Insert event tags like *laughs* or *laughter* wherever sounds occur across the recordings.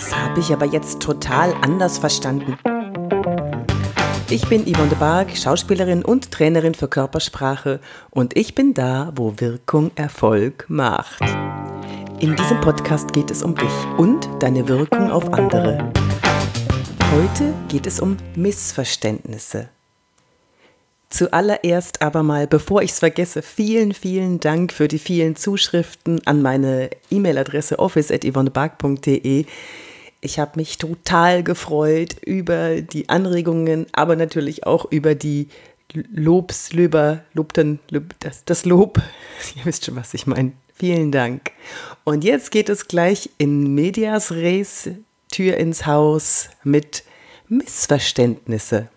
Das habe ich aber jetzt total anders verstanden. Ich bin Yvonne de Barg, Schauspielerin und Trainerin für Körpersprache und ich bin da, wo Wirkung Erfolg macht. In diesem Podcast geht es um dich und deine Wirkung auf andere. Heute geht es um Missverständnisse. Zuallererst aber mal, bevor ich es vergesse, vielen, vielen Dank für die vielen Zuschriften an meine E-Mail-Adresse office.yvonnebark.de. Ich habe mich total gefreut über die Anregungen, aber natürlich auch über die Lobslöber, Lobten, das, das Lob. *laughs* Ihr wisst schon, was ich meine. Vielen Dank. Und jetzt geht es gleich in Medias Res, Tür ins Haus mit Missverständnisse.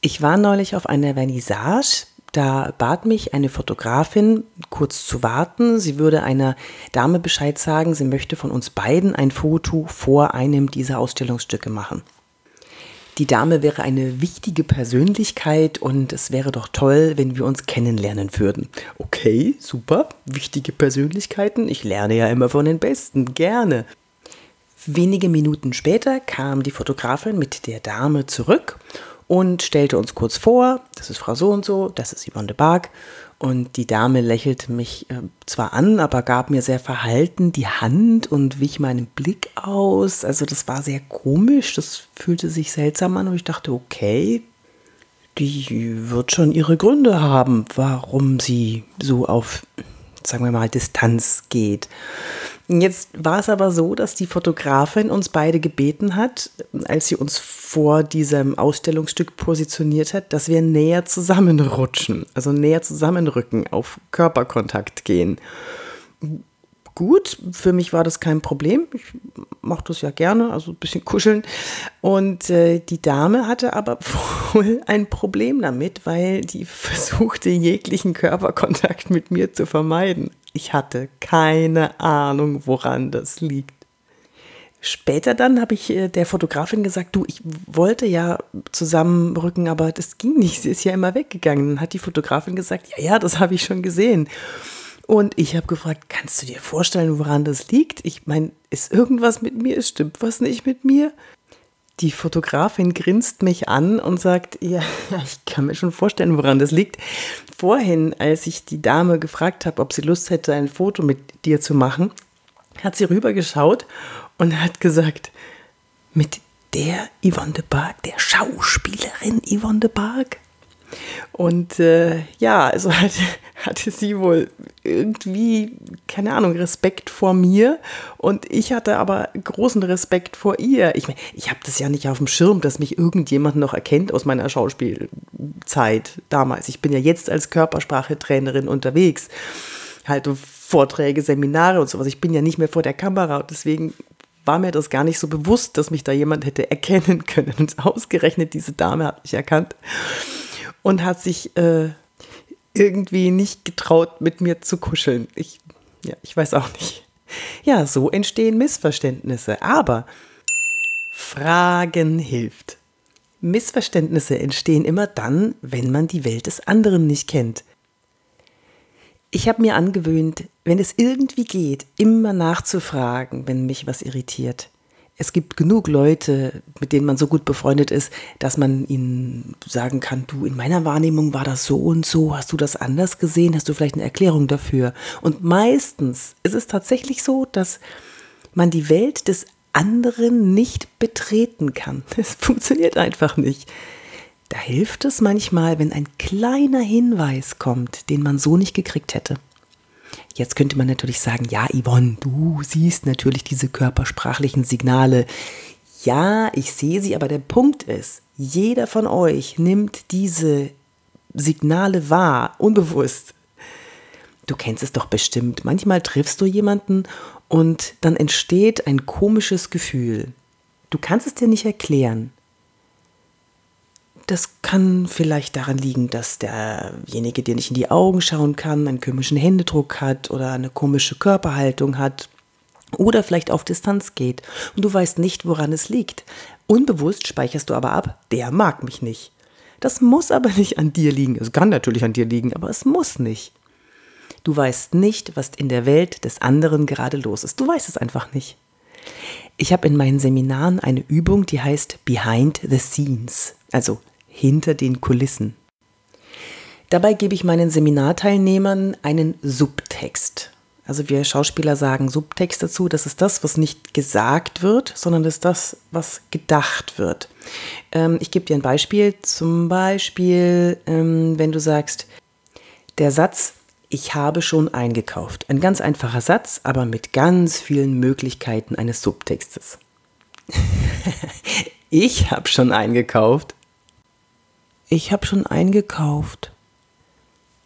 Ich war neulich auf einer Vernissage. Da bat mich eine Fotografin kurz zu warten. Sie würde einer Dame Bescheid sagen, sie möchte von uns beiden ein Foto vor einem dieser Ausstellungsstücke machen. Die Dame wäre eine wichtige Persönlichkeit und es wäre doch toll, wenn wir uns kennenlernen würden. Okay, super, wichtige Persönlichkeiten. Ich lerne ja immer von den Besten, gerne. Wenige Minuten später kam die Fotografin mit der Dame zurück und stellte uns kurz vor, das ist Frau so und so, das ist Yvonne de Barg. Und die Dame lächelte mich äh, zwar an, aber gab mir sehr verhalten die Hand und wich meinen Blick aus. Also das war sehr komisch, das fühlte sich seltsam an und ich dachte, okay, die wird schon ihre Gründe haben, warum sie so auf, sagen wir mal, Distanz geht. Jetzt war es aber so, dass die Fotografin uns beide gebeten hat, als sie uns vor diesem Ausstellungsstück positioniert hat, dass wir näher zusammenrutschen, also näher zusammenrücken, auf Körperkontakt gehen. Gut, für mich war das kein Problem. Ich mache das ja gerne, also ein bisschen *laughs* kuscheln. Und äh, die Dame hatte aber *laughs* wohl ein Problem damit, weil die *laughs* versuchte, jeglichen Körperkontakt mit mir zu vermeiden. Ich hatte keine Ahnung, woran das liegt. Später dann habe ich äh, der Fotografin gesagt, du, ich wollte ja zusammenrücken, aber das ging nicht. Sie ist ja immer weggegangen. Dann hat die Fotografin gesagt, ja, ja, das habe ich schon gesehen. Und ich habe gefragt, kannst du dir vorstellen, woran das liegt? Ich meine, ist irgendwas mit mir? Stimmt was nicht mit mir? Die Fotografin grinst mich an und sagt, ja, *laughs* ich kann mir schon vorstellen, woran das liegt. Vorhin, als ich die Dame gefragt habe, ob sie Lust hätte, ein Foto mit dir zu machen, hat sie rübergeschaut und hat gesagt, mit der Yvonne de Barg, der Schauspielerin Yvonne de Barg. Und äh, ja, also hat, *laughs* hatte sie wohl irgendwie, keine Ahnung, Respekt vor mir und ich hatte aber großen Respekt vor ihr. Ich meine, ich habe das ja nicht auf dem Schirm, dass mich irgendjemand noch erkennt aus meiner Schauspielzeit damals. Ich bin ja jetzt als Körpersprachetrainerin unterwegs, halte Vorträge, Seminare und sowas. Ich bin ja nicht mehr vor der Kamera und deswegen war mir das gar nicht so bewusst, dass mich da jemand hätte erkennen *laughs* können. Und ausgerechnet diese Dame hat mich erkannt und hat sich äh, irgendwie nicht getraut, mit mir zu kuscheln. Ich, ja, ich weiß auch nicht. Ja, so entstehen Missverständnisse. Aber Fragen hilft. Missverständnisse entstehen immer dann, wenn man die Welt des anderen nicht kennt. Ich habe mir angewöhnt, wenn es irgendwie geht, immer nachzufragen, wenn mich was irritiert es gibt genug Leute, mit denen man so gut befreundet ist, dass man ihnen sagen kann, du, in meiner Wahrnehmung war das so und so, hast du das anders gesehen, hast du vielleicht eine Erklärung dafür? Und meistens ist es tatsächlich so, dass man die Welt des anderen nicht betreten kann. *laughs* Es funktioniert einfach nicht. Da hilft es manchmal, wenn ein kleiner Hinweis kommt, den man so nicht gekriegt hätte. Jetzt könnte man natürlich sagen, ja, Yvonne, du siehst natürlich diese körpersprachlichen Signale. Ja, ich sehe sie, aber der Punkt ist, jeder von euch nimmt diese Signale wahr, unbewusst. Du kennst es doch bestimmt. Manchmal triffst du jemanden und dann entsteht ein komisches Gefühl. Du kannst es dir nicht erklären. Das kann vielleicht daran liegen, dass derjenige dir nicht in die Augen schauen kann, einen komischen Händedruck hat oder eine komische Körperhaltung hat oder vielleicht auf Distanz geht und du weißt nicht, woran es liegt. Unbewusst speicherst du aber ab, der mag mich nicht. Das muss aber nicht an dir liegen. Es kann natürlich an dir liegen, aber es muss nicht. Du weißt nicht, was in der Welt des anderen gerade los ist. Du weißt es einfach nicht. Ich habe in meinen Seminaren eine Übung, die heißt Behind the Scenes, also hinter den Kulissen. Dabei gebe ich meinen Seminarteilnehmern einen Subtext. Also wir Schauspieler sagen Subtext dazu, das ist das, was nicht gesagt wird, sondern das ist das, was gedacht wird. Ähm, ich gebe dir ein Beispiel. Zum Beispiel, ähm, wenn du sagst, der Satz, ich habe schon eingekauft. Ein ganz einfacher Satz, aber mit ganz vielen Möglichkeiten eines Subtextes. *laughs* ich habe schon eingekauft. Ich habe schon eingekauft.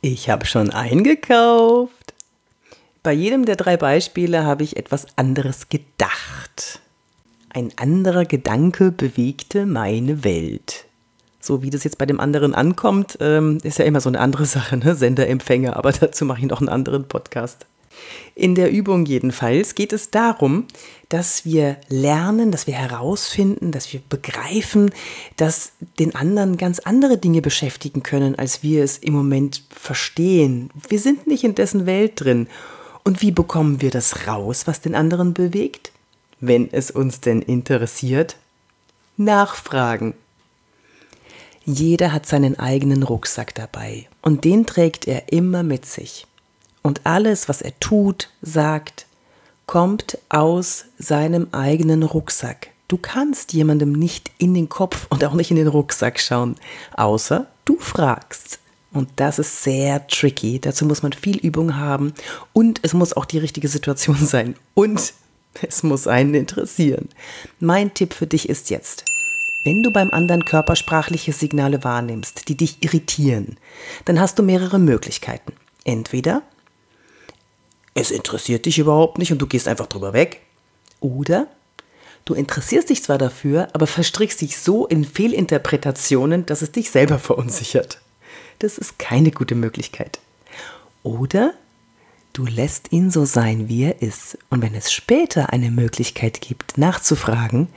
Ich habe schon eingekauft. Bei jedem der drei Beispiele habe ich etwas anderes gedacht. Ein anderer Gedanke bewegte meine Welt. So wie das jetzt bei dem anderen ankommt, ähm, ist ja immer so eine andere *laughs* Sache, ne? Sender, Empfänger, aber dazu mache ich noch einen anderen Podcast. In der Übung jedenfalls geht es darum, dass wir lernen, dass wir herausfinden, dass wir begreifen, dass den anderen ganz andere Dinge beschäftigen können, als wir es im Moment verstehen. Wir sind nicht in dessen Welt drin. Und wie bekommen wir das raus, was den anderen bewegt? Wenn es uns denn interessiert? Nachfragen. Jeder hat seinen eigenen Rucksack dabei und den trägt er immer mit sich. Und alles, was er tut, sagt, kommt aus seinem eigenen Rucksack. Du kannst jemandem nicht in den Kopf und auch nicht in den Rucksack schauen, außer du fragst. Und das ist sehr tricky. Dazu muss man viel Übung haben und es muss auch die richtige Situation *laughs* sein. Und es muss einen interessieren. Mein Tipp für dich ist jetzt, wenn du beim anderen körpersprachliche Signale wahrnimmst, die dich irritieren, dann hast du mehrere Möglichkeiten. Entweder es interessiert dich überhaupt nicht und du gehst einfach drüber weg. Oder du interessierst dich zwar dafür, aber verstrickst dich so in Fehlinterpretationen, dass es dich selber verunsichert. Das ist keine gute Möglichkeit. Oder du lässt ihn so sein, wie er ist. Und wenn es später eine Möglichkeit gibt, nachzufragen,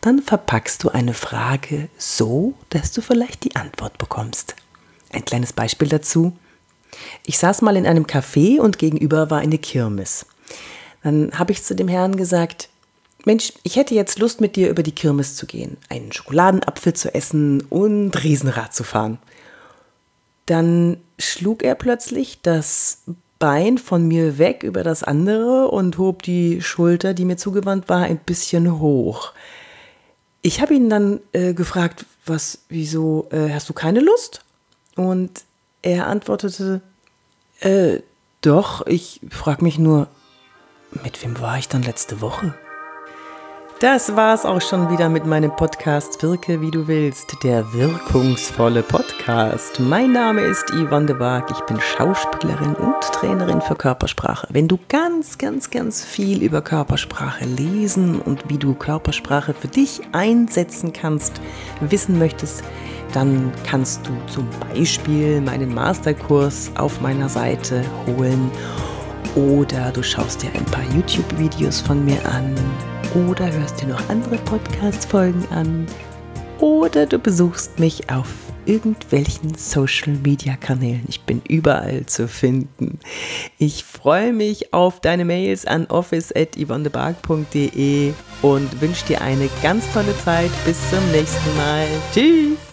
dann verpackst du eine Frage so, dass du vielleicht die Antwort bekommst. Ein kleines Beispiel dazu. Ich saß mal in einem Café und gegenüber war eine Kirmes. Dann habe ich zu dem Herrn gesagt, Mensch, ich hätte jetzt Lust mit dir über die Kirmes zu gehen, einen Schokoladenapfel zu essen und Riesenrad zu fahren. Dann schlug er plötzlich das Bein von mir weg über das andere und hob die Schulter, die mir zugewandt war, ein bisschen hoch. Ich habe ihn dann äh, gefragt, was, wieso, äh, hast du keine Lust? Und er antwortete, äh, doch, ich frage mich nur, mit wem war ich dann letzte Woche? Das war's auch schon wieder mit meinem Podcast Wirke wie du willst, der wirkungsvolle Podcast. Mein Name ist Yvonne de Waag, ich bin Schauspielerin und Trainerin für Körpersprache. Wenn du ganz, ganz, ganz viel über Körpersprache lesen und wie du Körpersprache für dich einsetzen kannst, wissen möchtest, dann kannst du zum Beispiel meinen Masterkurs auf meiner Seite holen oder du schaust dir ein paar YouTube-Videos von mir an oder hörst dir noch andere Podcast-Folgen an oder du besuchst mich auf irgendwelchen Social-Media-Kanälen. Ich bin überall zu finden. Ich freue mich auf deine Mails an office.yvonnebark.de und wünsche dir eine ganz tolle Zeit. Bis zum nächsten Mal. Tschüss!